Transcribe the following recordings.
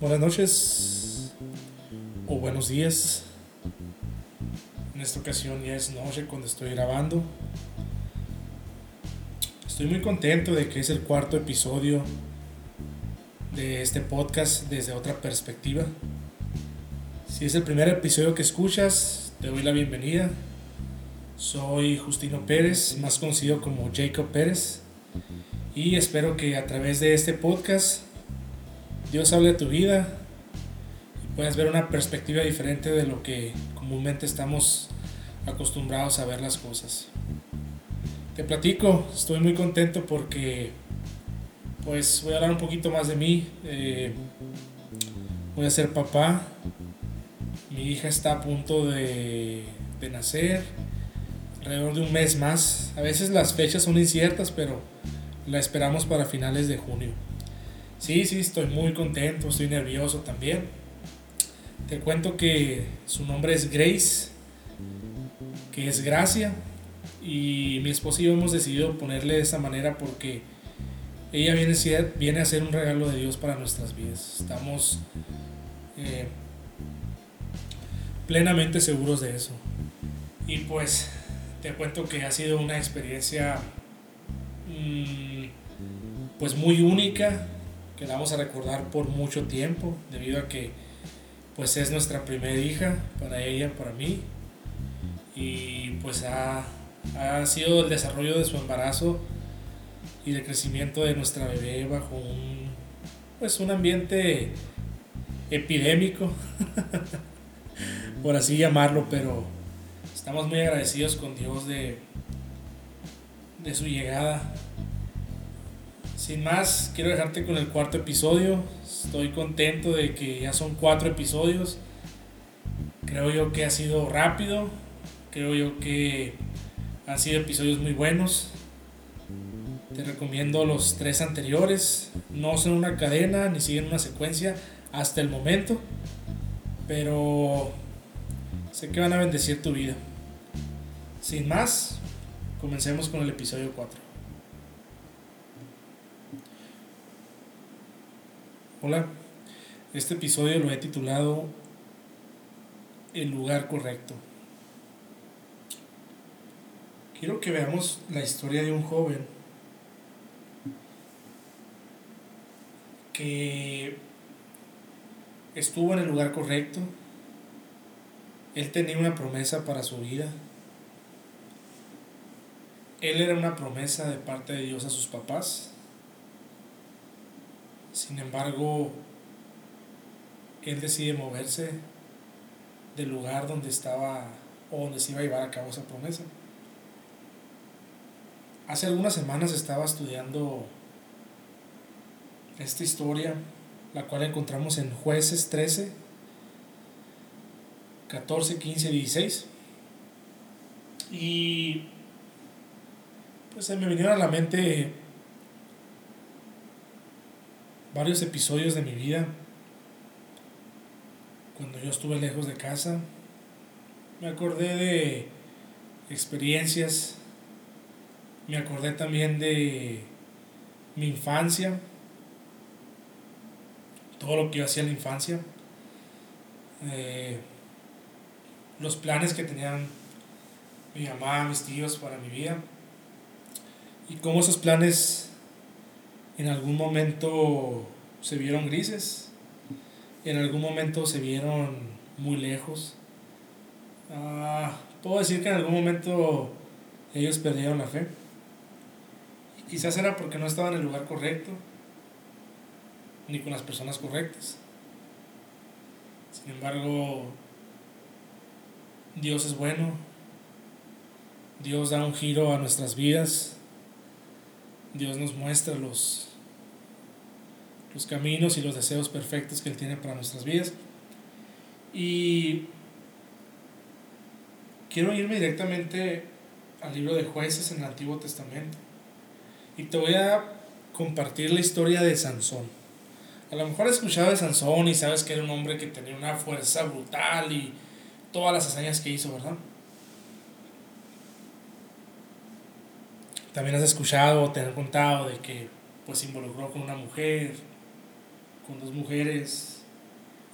Buenas noches o buenos días. En esta ocasión ya es noche cuando estoy grabando. Estoy muy contento de que es el cuarto episodio de este podcast desde otra perspectiva. Si es el primer episodio que escuchas, te doy la bienvenida. Soy Justino Pérez, más conocido como Jacob Pérez, y espero que a través de este podcast Dios hable a tu vida y puedas ver una perspectiva diferente de lo que comúnmente estamos acostumbrados a ver las cosas. Te platico, estoy muy contento porque pues voy a hablar un poquito más de mí. Eh, voy a ser papá. Mi hija está a punto de, de nacer, alrededor de un mes más. A veces las fechas son inciertas, pero la esperamos para finales de junio. Sí, sí, estoy muy contento, estoy nervioso también. Te cuento que su nombre es Grace, que es Gracia, y mi esposa y yo hemos decidido ponerle de esa manera porque ella viene a ser, un regalo de Dios para nuestras vidas. Estamos eh, plenamente seguros de eso. Y pues te cuento que ha sido una experiencia mm, pues muy única que la vamos a recordar por mucho tiempo, debido a que pues es nuestra primera hija para ella, para mí, y pues ha, ha sido el desarrollo de su embarazo y el crecimiento de nuestra bebé bajo un, pues un ambiente epidémico, por así llamarlo, pero estamos muy agradecidos con Dios de, de su llegada sin más, quiero dejarte con el cuarto episodio. Estoy contento de que ya son cuatro episodios. Creo yo que ha sido rápido. Creo yo que han sido episodios muy buenos. Te recomiendo los tres anteriores. No son una cadena ni siguen una secuencia hasta el momento. Pero sé que van a bendecir tu vida. Sin más, comencemos con el episodio 4. Hola, este episodio lo he titulado El lugar correcto. Quiero que veamos la historia de un joven que estuvo en el lugar correcto. Él tenía una promesa para su vida. Él era una promesa de parte de Dios a sus papás sin embargo, él decide moverse del lugar donde estaba o donde se iba a llevar a cabo esa promesa. Hace algunas semanas estaba estudiando esta historia, la cual encontramos en jueces 13, 14, 15, 16. Y pues se me vinieron a la mente varios episodios de mi vida, cuando yo estuve lejos de casa, me acordé de experiencias, me acordé también de mi infancia, todo lo que yo hacía en la infancia, eh, los planes que tenían mi mamá, mis tíos para mi vida, y cómo esos planes en algún momento se vieron grises, en algún momento se vieron muy lejos. Ah, puedo decir que en algún momento ellos perdieron la fe. Quizás era porque no estaban en el lugar correcto, ni con las personas correctas. Sin embargo, Dios es bueno, Dios da un giro a nuestras vidas, Dios nos muestra los, los caminos y los deseos perfectos que Él tiene para nuestras vidas. Y quiero irme directamente al libro de jueces en el Antiguo Testamento. Y te voy a compartir la historia de Sansón. A lo mejor has escuchado de Sansón y sabes que era un hombre que tenía una fuerza brutal y todas las hazañas que hizo, ¿verdad? También has escuchado o te han contado de que pues se involucró con una mujer, con dos mujeres,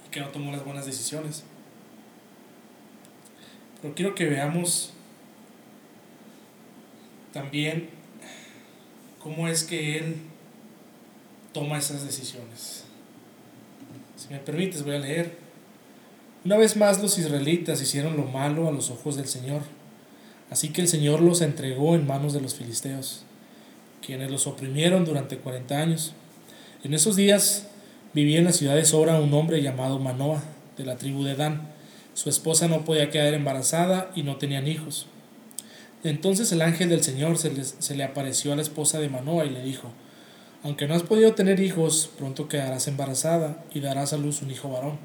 que no tomó las buenas decisiones. Pero quiero que veamos también cómo es que él toma esas decisiones. Si me permites, voy a leer. Una vez más los israelitas hicieron lo malo a los ojos del Señor. Así que el Señor los entregó en manos de los filisteos, quienes los oprimieron durante cuarenta años. En esos días vivía en la ciudad de Sora un hombre llamado Manoah, de la tribu de Dan. Su esposa no podía quedar embarazada y no tenían hijos. Entonces el ángel del Señor se, se le apareció a la esposa de Manoah y le dijo, aunque no has podido tener hijos, pronto quedarás embarazada y darás a luz un hijo varón.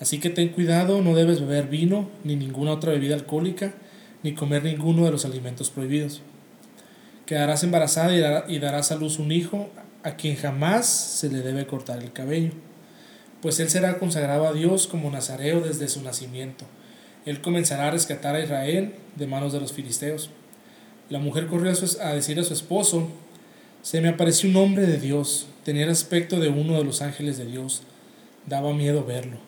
Así que ten cuidado, no debes beber vino ni ninguna otra bebida alcohólica, ni comer ninguno de los alimentos prohibidos. Quedarás embarazada y darás a luz un hijo a quien jamás se le debe cortar el cabello, pues él será consagrado a Dios como nazareo desde su nacimiento. Él comenzará a rescatar a Israel de manos de los filisteos. La mujer corrió a, decir a su esposo, se me apareció un hombre de Dios, tenía el aspecto de uno de los ángeles de Dios, daba miedo verlo.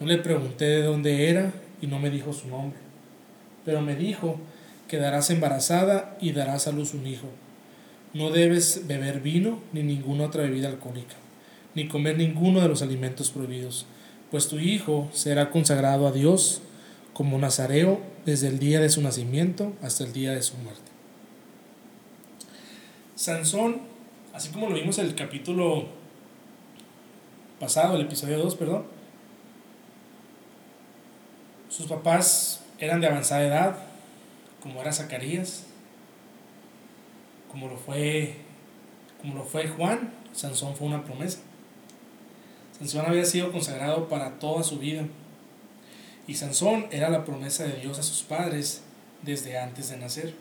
No le pregunté de dónde era y no me dijo su nombre, pero me dijo, quedarás embarazada y darás a luz un hijo. No debes beber vino ni ninguna otra bebida alcohólica, ni comer ninguno de los alimentos prohibidos, pues tu hijo será consagrado a Dios como nazareo desde el día de su nacimiento hasta el día de su muerte. Sansón, así como lo vimos en el capítulo pasado, el episodio 2, perdón, sus papás eran de avanzada edad, como era Zacarías, como lo fue, como lo fue Juan, Sansón fue una promesa. Sansón había sido consagrado para toda su vida. Y Sansón era la promesa de Dios a sus padres desde antes de nacer.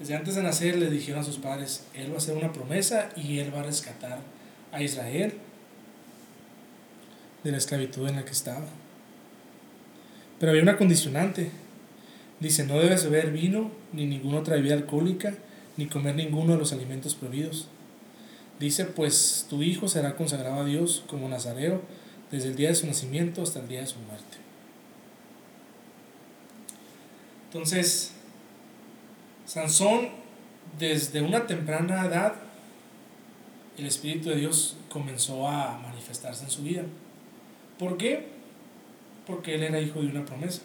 Desde antes de nacer le dijeron a sus padres, Él va a hacer una promesa y Él va a rescatar a Israel de la esclavitud en la que estaba. Pero había una condicionante, Dice, no debes beber vino, ni ninguna otra bebida alcohólica, ni comer ninguno de los alimentos prohibidos. Dice, pues tu hijo será consagrado a Dios como nazareo desde el día de su nacimiento hasta el día de su muerte. Entonces, Sansón, desde una temprana edad, el Espíritu de Dios comenzó a manifestarse en su vida. ¿Por qué? Porque él era hijo de una promesa.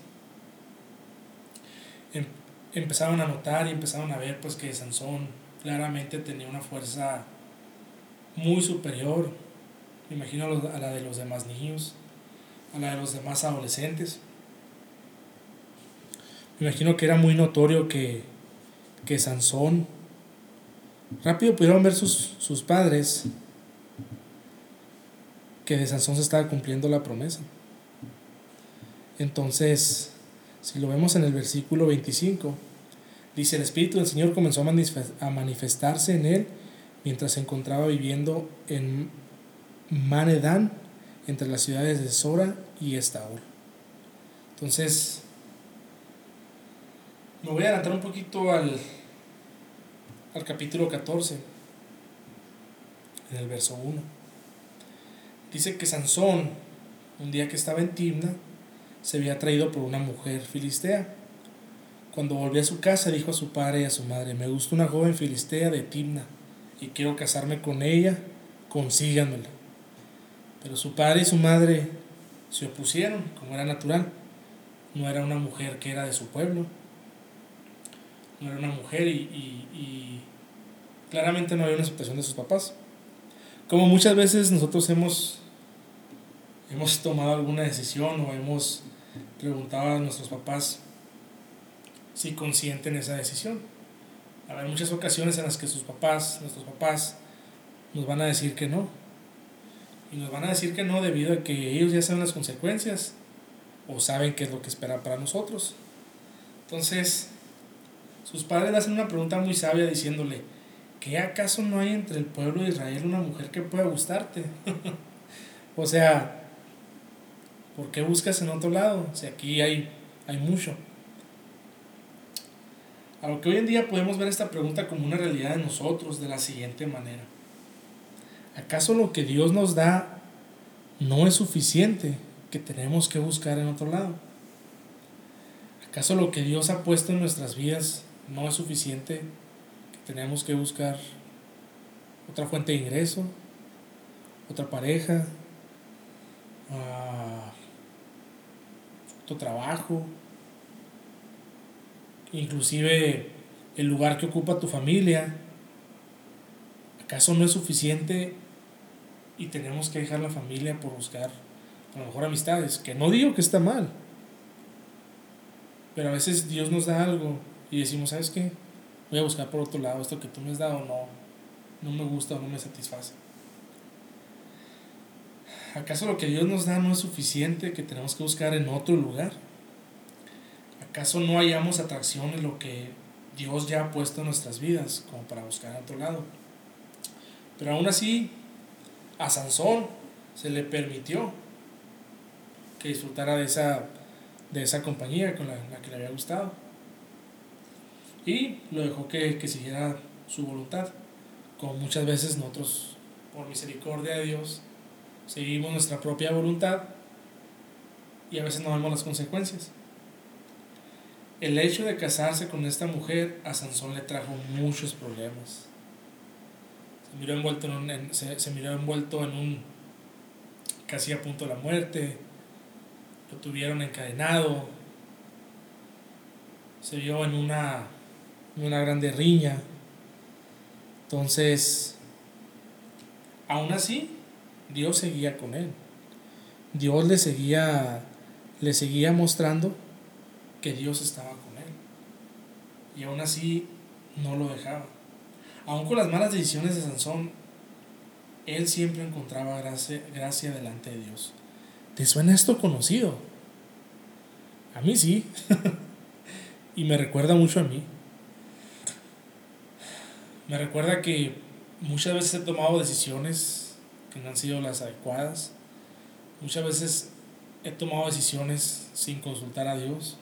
Em, empezaron a notar y empezaron a ver pues que Sansón claramente tenía una fuerza muy superior, me imagino a la de los demás niños, a la de los demás adolescentes. Me imagino que era muy notorio que, que Sansón, rápido pudieron ver sus, sus padres que de Sansón se estaba cumpliendo la promesa. Entonces, si lo vemos en el versículo 25, dice, el Espíritu del Señor comenzó a manifestarse en él mientras se encontraba viviendo en Manedán, entre las ciudades de Sora y Estaol. Entonces, me voy a adelantar un poquito al, al capítulo 14, en el verso 1. Dice que Sansón, un día que estaba en Timna, se había traído por una mujer filistea. Cuando volvió a su casa dijo a su padre y a su madre, me gusta una joven filistea de Timna y quiero casarme con ella, consíganmela. Pero su padre y su madre se opusieron, como era natural. No era una mujer que era de su pueblo. No era una mujer y, y claramente no había una aceptación de sus papás. Como muchas veces nosotros hemos, hemos tomado alguna decisión o hemos preguntaba a nuestros papás si consienten esa decisión. Habrá muchas ocasiones en las que sus papás, nuestros papás, nos van a decir que no. Y nos van a decir que no debido a que ellos ya saben las consecuencias o saben qué es lo que espera para nosotros. Entonces, sus padres le hacen una pregunta muy sabia diciéndole, ¿qué acaso no hay entre el pueblo de Israel una mujer que pueda gustarte? o sea, ¿Por qué buscas en otro lado? Si aquí hay, hay mucho. A lo que hoy en día podemos ver esta pregunta como una realidad de nosotros de la siguiente manera. ¿Acaso lo que Dios nos da no es suficiente que tenemos que buscar en otro lado. ¿Acaso lo que Dios ha puesto en nuestras vidas no es suficiente que tenemos que buscar otra fuente de ingreso, otra pareja, uh, otro trabajo, inclusive el lugar que ocupa tu familia? ¿Acaso no es suficiente y tenemos que dejar la familia por buscar a lo mejor amistades? Que no digo que está mal, pero a veces Dios nos da algo y decimos, ¿sabes qué? Voy a buscar por otro lado, esto que tú me has dado no, no me gusta o no me satisface. ¿Acaso lo que Dios nos da no es suficiente que tenemos que buscar en otro lugar? ¿Acaso no hallamos atracción en lo que Dios ya ha puesto en nuestras vidas como para buscar en otro lado? Pero aún así, a Sansón se le permitió que disfrutara de esa, de esa compañía con la, que le había gustado. Y lo dejó que, que siguiera su voluntad. Como muchas veces nosotros, por misericordia de Dios, seguimos nuestra propia voluntad y a veces no vemos las consecuencias. El hecho de casarse con esta mujer a Sansón le trajo muchos problemas se miró envuelto en un, se, miró envuelto en un casi a punto de la muerte, lo tuvieron encadenado, se vio en una, en una grande riña. Entonces, aún así, Dios seguía con él. Dios le seguía, le seguía mostrando que Dios estaba con él. Y aún así no lo dejaba. Aun con las malas decisiones de Sansón, él siempre encontraba gracia, gracia delante de Dios. ¿Te suena esto conocido? A mí sí. y me recuerda mucho a mí. Me recuerda que muchas veces he tomado decisiones que no han sido las adecuadas. Muchas veces he tomado decisiones sin consultar a Dios.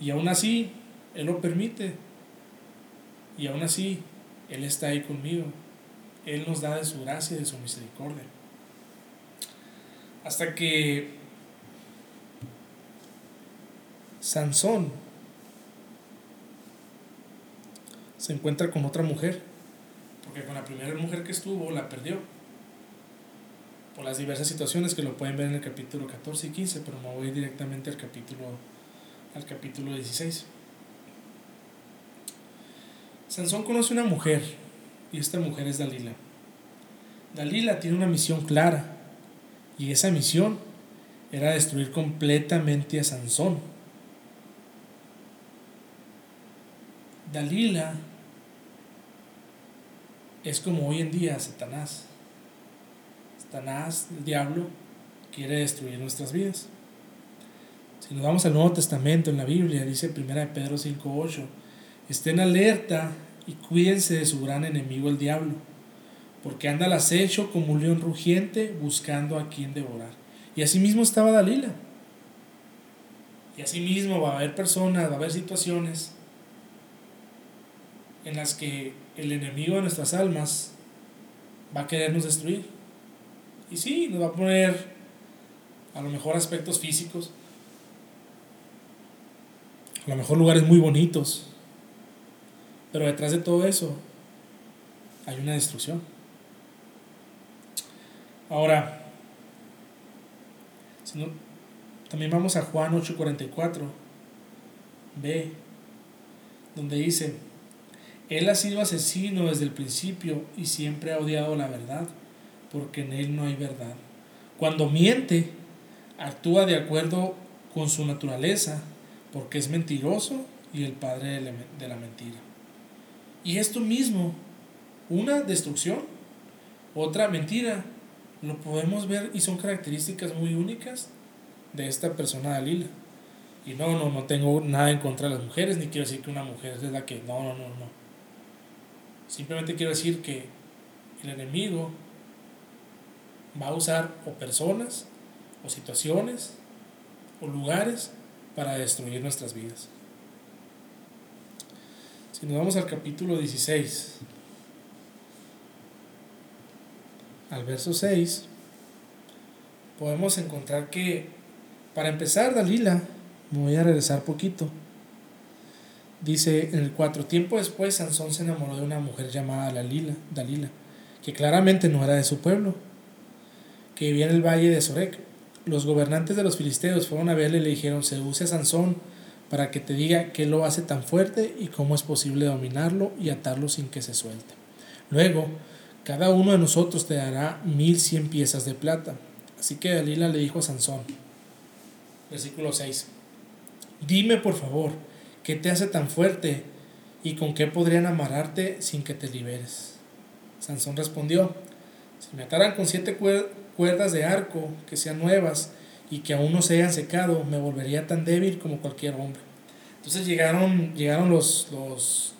Y aún así, Él lo permite. Y aún así, él está ahí conmigo. Él nos da de su gracia y de su misericordia. Hasta que Sansón se encuentra con otra mujer, porque con la primera mujer que estuvo la perdió, por las diversas situaciones que lo pueden ver en el capítulo 14 y 15, pero me voy directamente al capítulo, al capítulo 16. Sansón conoce una mujer y esta mujer es Dalila. Dalila tiene una misión clara y esa misión era destruir completamente a Sansón. Dalila es como hoy en día Satanás. Satanás, el diablo, quiere destruir nuestras vidas. Si nos vamos al Nuevo Testamento, en la Biblia, dice 1 Pedro 5.8, estén alerta y cuídense de su gran enemigo el diablo, porque anda al acecho como un león rugiente buscando a quien devorar. Y así mismo estaba Dalila. Y así mismo va a haber personas, va a haber situaciones en las que el enemigo de nuestras almas va a querernos destruir. Y sí, nos va a poner a lo mejor aspectos físicos, a lo mejor lugares muy bonitos, pero detrás de todo eso hay una destrucción. Ahora, también vamos a Juan 8:44, B, donde dice, Él ha sido asesino desde el principio y siempre ha odiado la verdad, porque en Él no hay verdad. Cuando miente, actúa de acuerdo con su naturaleza, porque es mentiroso y el padre de la mentira. Y esto mismo, una destrucción, otra mentira, lo podemos ver y son características muy únicas de esta persona Dalila. Y no, no, no tengo nada en contra de las mujeres, ni quiero decir que una mujer es la que... No, no, no, no. Simplemente quiero decir que el enemigo va a usar o personas, o situaciones, o lugares para destruir nuestras vidas. Si nos vamos al capítulo 16, al verso 6, podemos encontrar que, para empezar, Dalila, me voy a regresar poquito. Dice en el 4, tiempo después Sansón se enamoró de una mujer llamada Dalila, Dalila, que claramente no era de su pueblo, que vivía en el valle de Sorek. Los gobernantes de los filisteos fueron a verle y le dijeron, seduce a Sansón para que te diga qué lo hace tan fuerte y cómo es posible dominarlo y atarlo sin que se suelte. Luego, cada uno de nosotros te dará mil cien piezas de plata. Así que Dalila le dijo a Sansón, versículo 6, dime por favor, ¿qué te hace tan fuerte y con qué podrían amarrarte sin que te liberes? Sansón respondió, si me ataran con siete cuerdas de arco que sean nuevas y que aún no se hayan secado, me volvería tan débil como cualquier hombre. Entonces llegaron, llegaron los, los,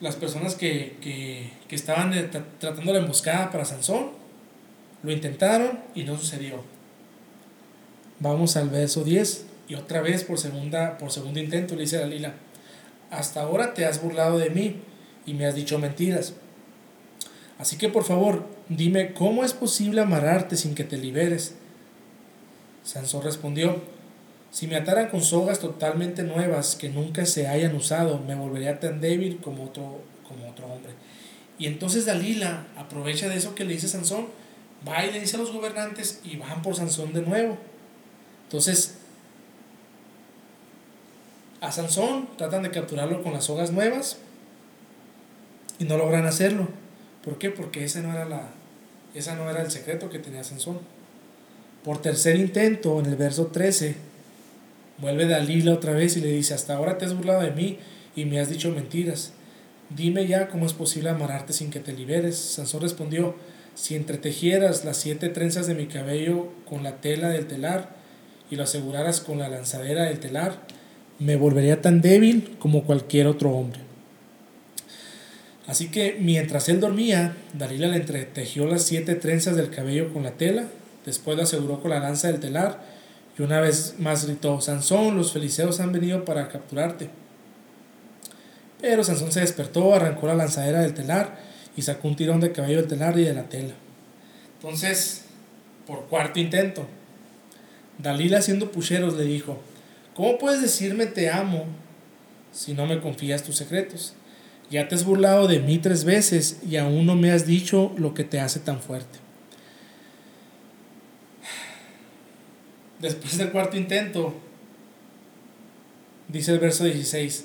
las personas que, que, que estaban tratando la emboscada para Sansón. Lo intentaron y no sucedió. Vamos al verso 10 y otra vez por, segunda, por segundo intento le dice a Dalila, hasta ahora te has burlado de mí y me has dicho mentiras. Así que por favor, dime cómo es posible amarrarte sin que te liberes. Sansón respondió, si me ataran con sogas totalmente nuevas que nunca se hayan usado, me volvería tan débil como otro, como otro hombre. Y entonces Dalila aprovecha de eso que le dice Sansón, va y le dice a los gobernantes y van por Sansón de nuevo. Entonces, a Sansón tratan de capturarlo con las sogas nuevas y no logran hacerlo. ¿Por qué? Porque ese no era la, esa no era el secreto que tenía Sansón. Por tercer intento, en el verso 13, vuelve Dalila otra vez y le dice, hasta ahora te has burlado de mí y me has dicho mentiras. Dime ya cómo es posible amarrarte sin que te liberes. Sansón respondió, si entretejieras las siete trenzas de mi cabello con la tela del telar y lo aseguraras con la lanzadera del telar, me volvería tan débil como cualquier otro hombre. Así que mientras él dormía, Dalila le entretejió las siete trenzas del cabello con la tela, después lo aseguró con la lanza del telar, y una vez más gritó, Sansón, los feliceos han venido para capturarte. Pero Sansón se despertó, arrancó la lanzadera del telar y sacó un tirón de cabello del telar y de la tela. Entonces, por cuarto intento, Dalila haciendo pucheros le dijo, ¿cómo puedes decirme te amo si no me confías tus secretos? Ya te has burlado de mí tres veces y aún no me has dicho lo que te hace tan fuerte. Después del cuarto intento, dice el verso 16,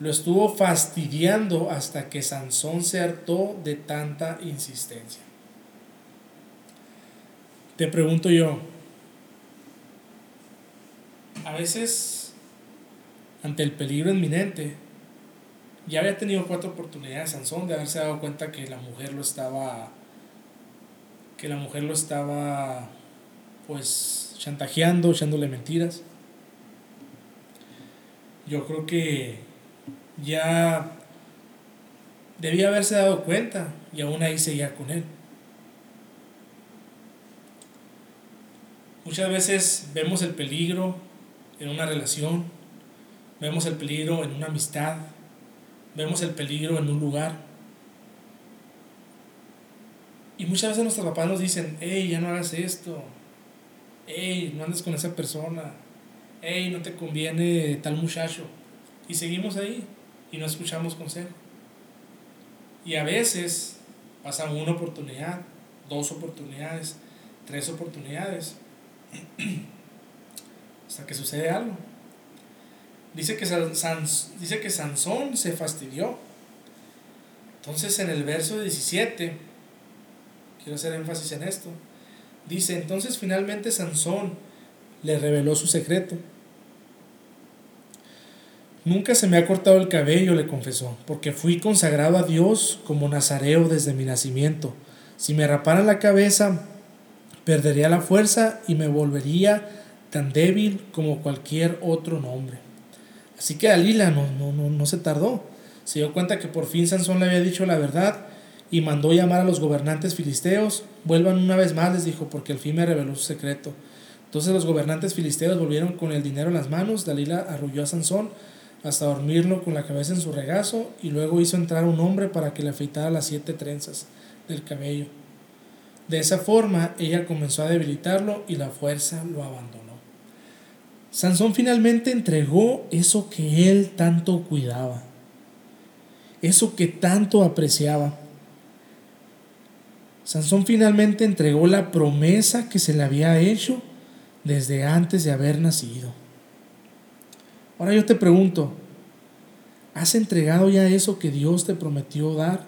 lo estuvo fastidiando hasta que Sansón se hartó de tanta insistencia. Te pregunto yo, a veces, ante el peligro inminente, ya había tenido cuatro oportunidades Sansón de haberse dado cuenta que la mujer lo estaba que la mujer lo estaba pues chantajeando, echándole mentiras. Yo creo que ya debía haberse dado cuenta y aún ahí seguía con él. Muchas veces vemos el peligro en una relación, vemos el peligro en una amistad, vemos el peligro en un lugar. Y muchas veces nuestros papás nos dicen, hey, ya no hagas esto, hey, no andes con esa persona, hey, no te conviene tal muchacho. Y seguimos ahí y no escuchamos consejo. Y a veces pasa una oportunidad, dos oportunidades, tres oportunidades, hasta que sucede algo. Dice que, dice que Sansón se fastidió. Entonces en el verso 17, quiero hacer énfasis en esto, dice, entonces finalmente Sansón le reveló su secreto. Nunca se me ha cortado el cabello, le confesó, porque fui consagrado a Dios como nazareo desde mi nacimiento. Si me raparan la cabeza, perdería la fuerza y me volvería tan débil como cualquier otro nombre. Así que Dalila no, no, no, no se tardó. Se dio cuenta que por fin Sansón le había dicho la verdad y mandó llamar a los gobernantes filisteos. Vuelvan una vez más, les dijo, porque al fin me reveló su secreto. Entonces los gobernantes filisteos volvieron con el dinero en las manos. Dalila arrulló a Sansón hasta dormirlo con la cabeza en su regazo y luego hizo entrar un hombre para que le afeitara las siete trenzas del cabello. De esa forma, ella comenzó a debilitarlo y la fuerza lo abandonó. Sansón finalmente entregó eso que él tanto cuidaba, eso que tanto apreciaba. Sansón finalmente entregó la promesa que se le había hecho desde antes de haber nacido. Ahora yo te pregunto, ¿has entregado ya eso que Dios te prometió dar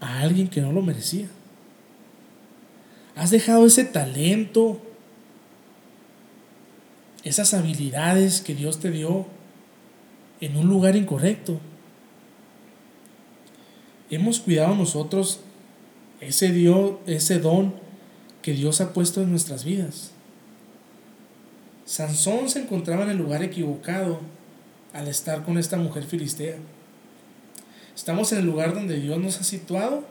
a alguien que no lo merecía? ¿Has dejado ese talento, esas habilidades que Dios te dio en un lugar incorrecto? ¿Hemos cuidado nosotros ese, Dios, ese don que Dios ha puesto en nuestras vidas? Sansón se encontraba en el lugar equivocado al estar con esta mujer filistea. ¿Estamos en el lugar donde Dios nos ha situado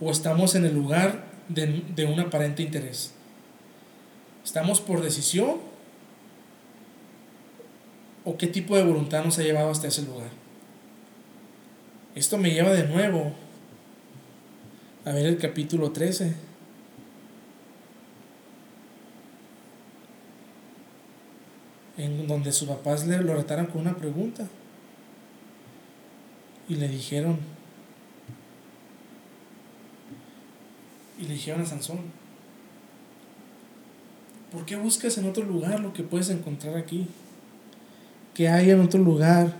o estamos en el lugar de, un aparente interés? ¿Estamos por decisión o qué tipo de voluntad nos ha llevado hasta ese lugar? Esto me lleva de nuevo a ver el capítulo 13. En donde sus papás le lo retaron con una pregunta. Y le dijeron, y le dijeron a Sansón, ¿por qué buscas en otro lugar lo que puedes encontrar aquí? ¿Qué hay en otro lugar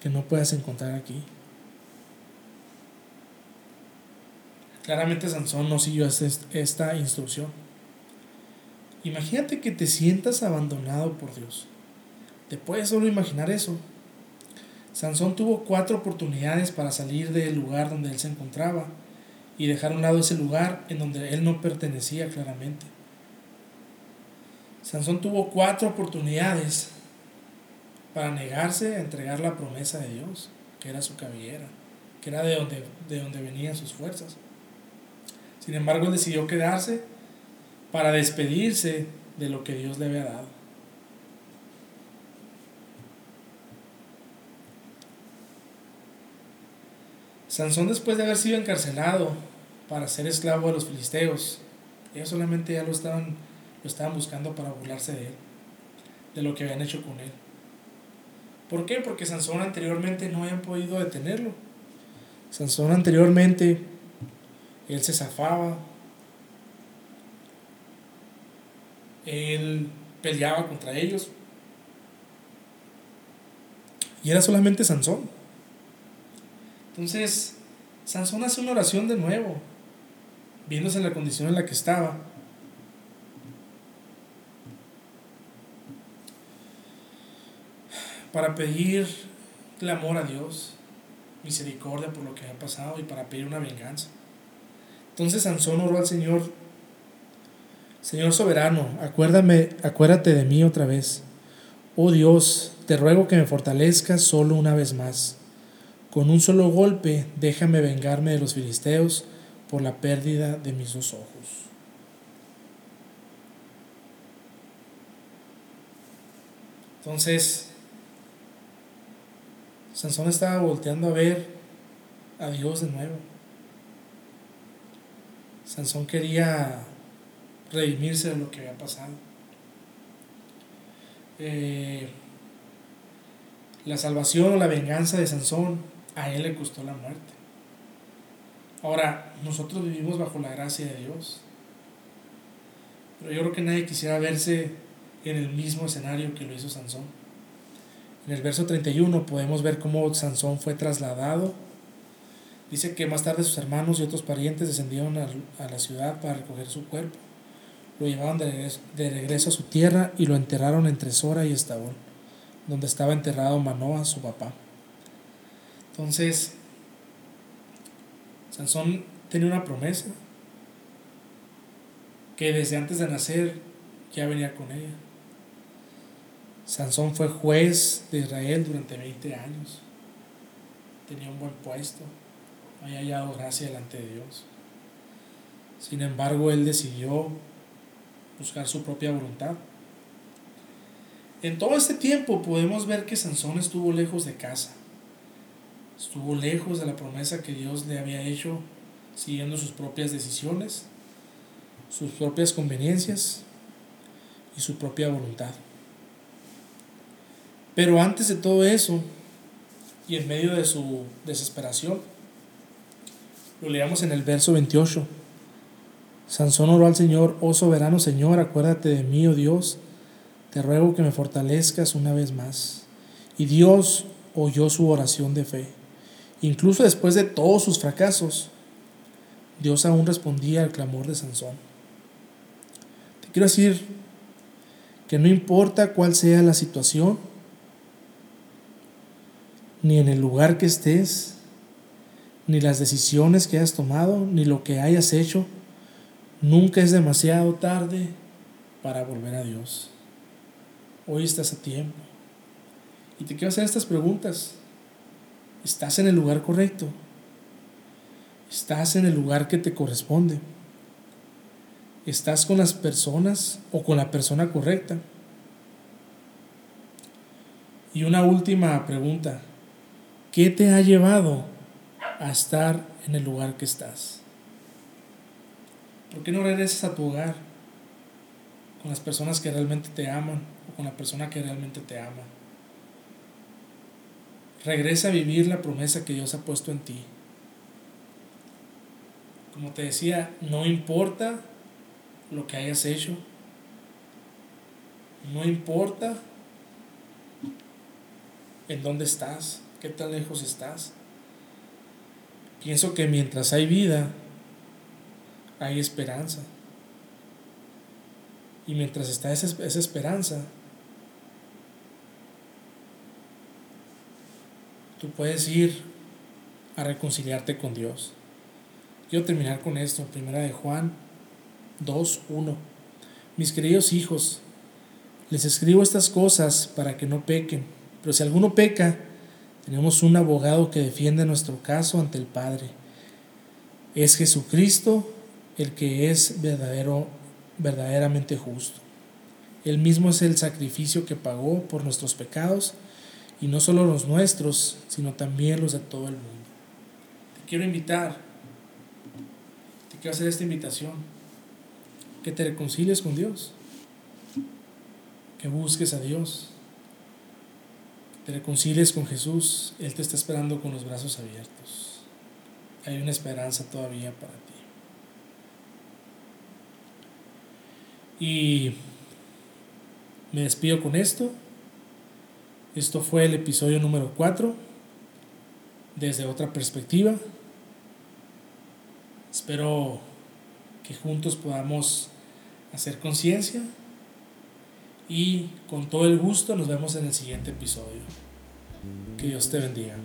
que no puedas encontrar aquí? Claramente Sansón no siguió esta instrucción. Imagínate que te sientas abandonado por Dios. ¿Te puedes solo imaginar eso? Sansón tuvo cuatro oportunidades para salir del lugar donde él se encontraba y dejar a un lado ese lugar en donde él no pertenecía claramente. Sansón tuvo cuatro oportunidades para negarse a entregar la promesa de Dios, que era su cabellera, que era de donde, de venían sus fuerzas. Sin embargo, decidió quedarse para despedirse de lo que Dios le había dado. Sansón después de haber sido encarcelado para ser esclavo de los filisteos, ellos solamente ya lo estaban, lo estaban buscando para burlarse de él, de lo que habían hecho con él. ¿Por qué? Porque Sansón anteriormente no habían podido detenerlo. Sansón anteriormente, él se zafaba, él peleaba contra ellos. Y era solamente Sansón. Entonces, Sansón hace una oración de nuevo, viéndose la condición en la que estaba. Para pedir clamor a Dios, misericordia por lo que ha pasado y para pedir una venganza. Entonces Sansón oró al Señor, Señor soberano, acuérdame, acuérdate de mí otra vez. Oh Dios, te ruego que me fortalezcas solo una vez más con un solo golpe déjame vengarme de los filisteos por la pérdida de mis dos ojos. Entonces, Sansón estaba volteando a ver a Dios de nuevo. Sansón quería redimirse de lo que había pasado. Eh, la salvación o la venganza de Sansón a él le costó la muerte. Ahora, nosotros vivimos bajo la gracia de Dios. Pero yo creo que nadie quisiera verse en el mismo escenario que lo hizo Sansón. En el verso 31 podemos ver cómo Sansón fue trasladado. Dice que más tarde sus hermanos y otros parientes descendieron a, la ciudad para recoger su cuerpo. Lo llevaron de regreso, de regreso a su tierra y lo enterraron entre Sora y Estabón, donde estaba enterrado Manoa, su papá. Entonces, Sansón tenía una promesa que desde antes de nacer ya venía con ella. Sansón fue juez de Israel durante 20 años. Tenía un buen puesto. Había hallado gracia delante de Dios. Sin embargo, él decidió buscar su propia voluntad. En todo este tiempo podemos ver que Sansón estuvo lejos de casa estuvo lejos de la promesa que Dios le había hecho siguiendo sus propias decisiones, sus propias conveniencias y su propia voluntad. Pero antes de todo eso, y en medio de su desesperación, lo leamos en el verso 28. Sansón oró al Señor, oh soberano Señor, acuérdate de mí, oh Dios, te ruego que me fortalezcas una vez más. Y Dios oyó su oración de fe. Incluso después de todos sus fracasos, Dios aún respondía al clamor de Sansón. Te quiero decir que no importa cuál sea la situación, ni en el lugar que estés, ni las decisiones que hayas tomado, ni lo que hayas hecho, nunca es demasiado tarde para volver a Dios. Hoy estás a tiempo. Y te quiero hacer estas preguntas. ¿Estás en el lugar correcto? ¿Estás en el lugar que te corresponde? ¿Estás con las personas o con la persona correcta? Y una última pregunta. ¿Qué te ha llevado a estar en el lugar que estás? ¿Por qué no regresas a tu hogar con las personas que realmente te aman o con la persona que realmente te ama? Regresa a vivir la promesa que Dios ha puesto en ti. Como te decía, no importa lo que hayas hecho. No importa en dónde estás, qué tan lejos estás. Pienso que mientras hay vida, hay esperanza. Y mientras está esa, esa esperanza, tú puedes ir a reconciliarte con Dios. Quiero terminar con esto, primera de Juan 2.1. Mis queridos hijos, les escribo estas cosas para que no pequen, pero si alguno peca, tenemos un abogado que defiende nuestro caso ante el Padre. Es Jesucristo el que es verdadero, verdaderamente justo. Él mismo es el sacrificio que pagó por nuestros pecados, y no solo los nuestros, sino también los de todo el mundo. Te quiero invitar, te quiero hacer esta invitación, que te reconcilies con Dios, que busques a Dios, te reconcilies con Jesús, Él te está esperando con los brazos abiertos. Hay una esperanza todavía para ti. Y me despido con esto. Esto fue el episodio número 4, desde otra perspectiva. Espero que juntos podamos hacer conciencia y con todo el gusto nos vemos en el siguiente episodio. Que Dios te bendiga.